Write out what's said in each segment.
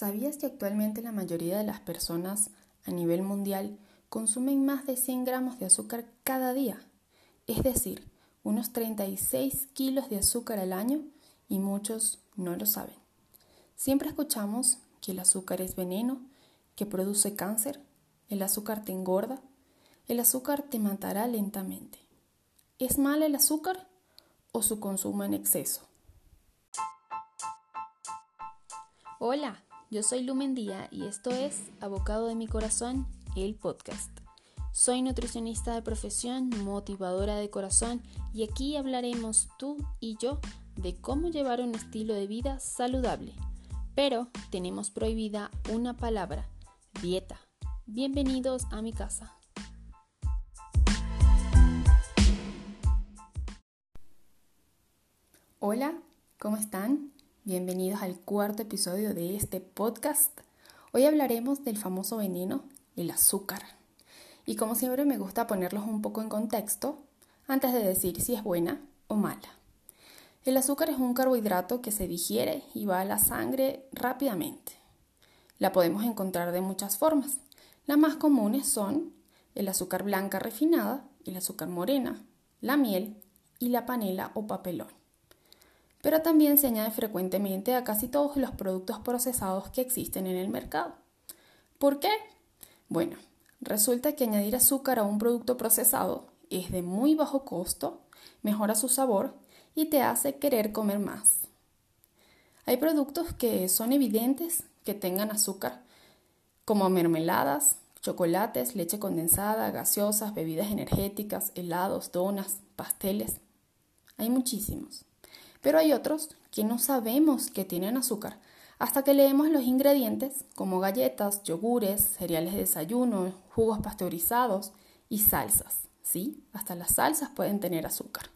¿Sabías que actualmente la mayoría de las personas a nivel mundial consumen más de 100 gramos de azúcar cada día? Es decir, unos 36 kilos de azúcar al año y muchos no lo saben. Siempre escuchamos que el azúcar es veneno, que produce cáncer, el azúcar te engorda, el azúcar te matará lentamente. ¿Es mal el azúcar o su consumo en exceso? Hola, yo soy Lumen Día y esto es Abocado de mi Corazón, el podcast. Soy nutricionista de profesión, motivadora de corazón y aquí hablaremos tú y yo de cómo llevar un estilo de vida saludable. Pero tenemos prohibida una palabra, dieta. Bienvenidos a mi casa. Hola, ¿cómo están? Bienvenidos al cuarto episodio de este podcast. Hoy hablaremos del famoso veneno, el azúcar. Y como siempre me gusta ponerlos un poco en contexto antes de decir si es buena o mala. El azúcar es un carbohidrato que se digiere y va a la sangre rápidamente. La podemos encontrar de muchas formas. Las más comunes son el azúcar blanca refinada, el azúcar morena, la miel y la panela o papelón pero también se añade frecuentemente a casi todos los productos procesados que existen en el mercado. ¿Por qué? Bueno, resulta que añadir azúcar a un producto procesado es de muy bajo costo, mejora su sabor y te hace querer comer más. Hay productos que son evidentes que tengan azúcar, como mermeladas, chocolates, leche condensada, gaseosas, bebidas energéticas, helados, donas, pasteles. Hay muchísimos. Pero hay otros que no sabemos que tienen azúcar hasta que leemos los ingredientes como galletas, yogures, cereales de desayuno, jugos pasteurizados y salsas. ¿Sí? Hasta las salsas pueden tener azúcar.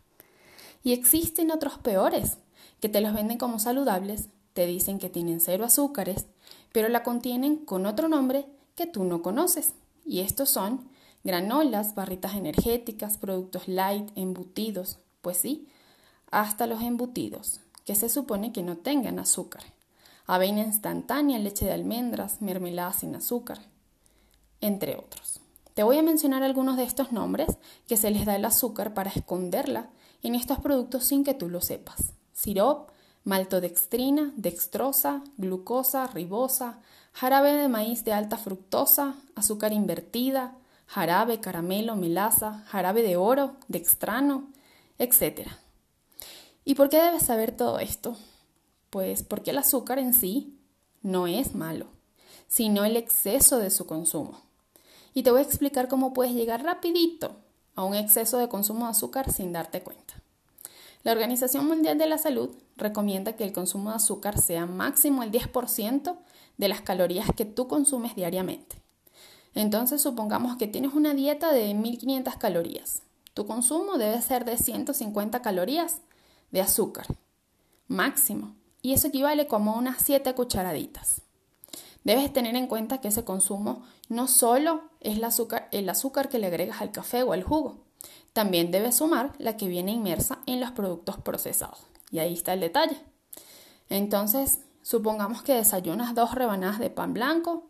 Y existen otros peores, que te los venden como saludables, te dicen que tienen cero azúcares, pero la contienen con otro nombre que tú no conoces. Y estos son granolas, barritas energéticas, productos light, embutidos. Pues sí, hasta los embutidos, que se supone que no tengan azúcar, avena instantánea, leche de almendras, mermelada sin azúcar, entre otros. Te voy a mencionar algunos de estos nombres que se les da el azúcar para esconderla en estos productos sin que tú lo sepas. Sirop, maltodextrina, dextrosa, glucosa, ribosa, jarabe de maíz de alta fructosa, azúcar invertida, jarabe, caramelo, melaza, jarabe de oro, dextrano, etc. ¿Y por qué debes saber todo esto? Pues porque el azúcar en sí no es malo, sino el exceso de su consumo. Y te voy a explicar cómo puedes llegar rapidito a un exceso de consumo de azúcar sin darte cuenta. La Organización Mundial de la Salud recomienda que el consumo de azúcar sea máximo el 10% de las calorías que tú consumes diariamente. Entonces supongamos que tienes una dieta de 1500 calorías. Tu consumo debe ser de 150 calorías de azúcar máximo y eso equivale como a unas 7 cucharaditas. Debes tener en cuenta que ese consumo no solo es el azúcar, el azúcar que le agregas al café o al jugo, también debes sumar la que viene inmersa en los productos procesados. Y ahí está el detalle. Entonces, supongamos que desayunas dos rebanadas de pan blanco,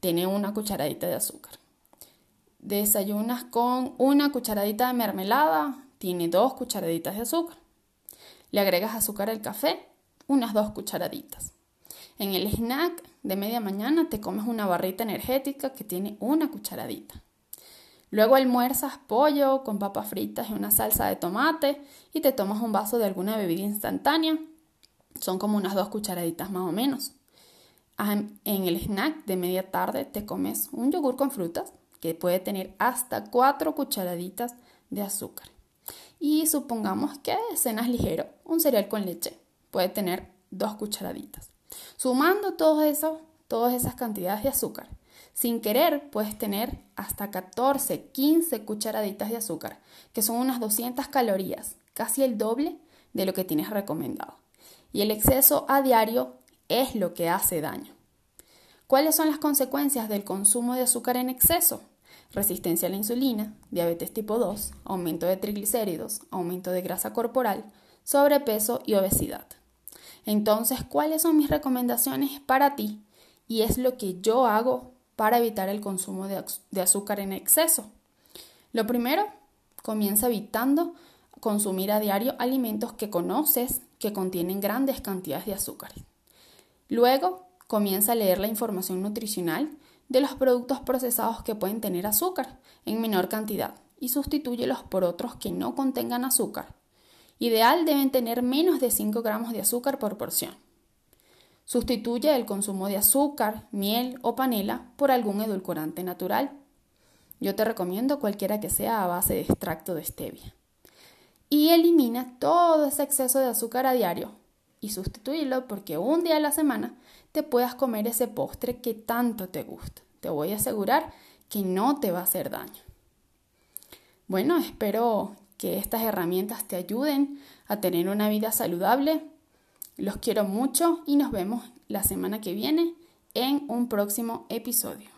tiene una cucharadita de azúcar. Desayunas con una cucharadita de mermelada, tiene dos cucharaditas de azúcar. Le agregas azúcar al café, unas dos cucharaditas. En el snack de media mañana te comes una barrita energética que tiene una cucharadita. Luego almuerzas pollo con papas fritas y una salsa de tomate y te tomas un vaso de alguna bebida instantánea. Son como unas dos cucharaditas más o menos. En el snack de media tarde te comes un yogur con frutas que puede tener hasta cuatro cucharaditas de azúcar. Y supongamos que cenas ligero, un cereal con leche puede tener dos cucharaditas. Sumando todo todas esas cantidades de azúcar, sin querer puedes tener hasta 14, 15 cucharaditas de azúcar, que son unas 200 calorías, casi el doble de lo que tienes recomendado. Y el exceso a diario es lo que hace daño. ¿Cuáles son las consecuencias del consumo de azúcar en exceso? Resistencia a la insulina, diabetes tipo 2, aumento de triglicéridos, aumento de grasa corporal, sobrepeso y obesidad. Entonces, ¿cuáles son mis recomendaciones para ti y es lo que yo hago para evitar el consumo de, azúcar en exceso. Lo primero, comienza evitando consumir a diario alimentos que conoces que contienen grandes cantidades de azúcar. Luego, comienza a leer la información nutricional de los productos procesados que pueden tener azúcar en menor cantidad y sustitúyelos por otros que no contengan azúcar. Ideal deben tener menos de 5 gramos de azúcar por porción. Sustituye el consumo de azúcar, miel o panela por algún edulcorante natural. Yo te recomiendo cualquiera que sea a base de extracto de stevia. Y elimina todo ese exceso de azúcar a diario y sustitúyelo porque un día a la semana te puedas comer ese postre que tanto te gusta. Te voy a asegurar que no te va a hacer daño. Bueno, espero que estas herramientas te ayuden a tener una vida saludable los quiero mucho y nos vemos la semana que viene en un próximo episodio.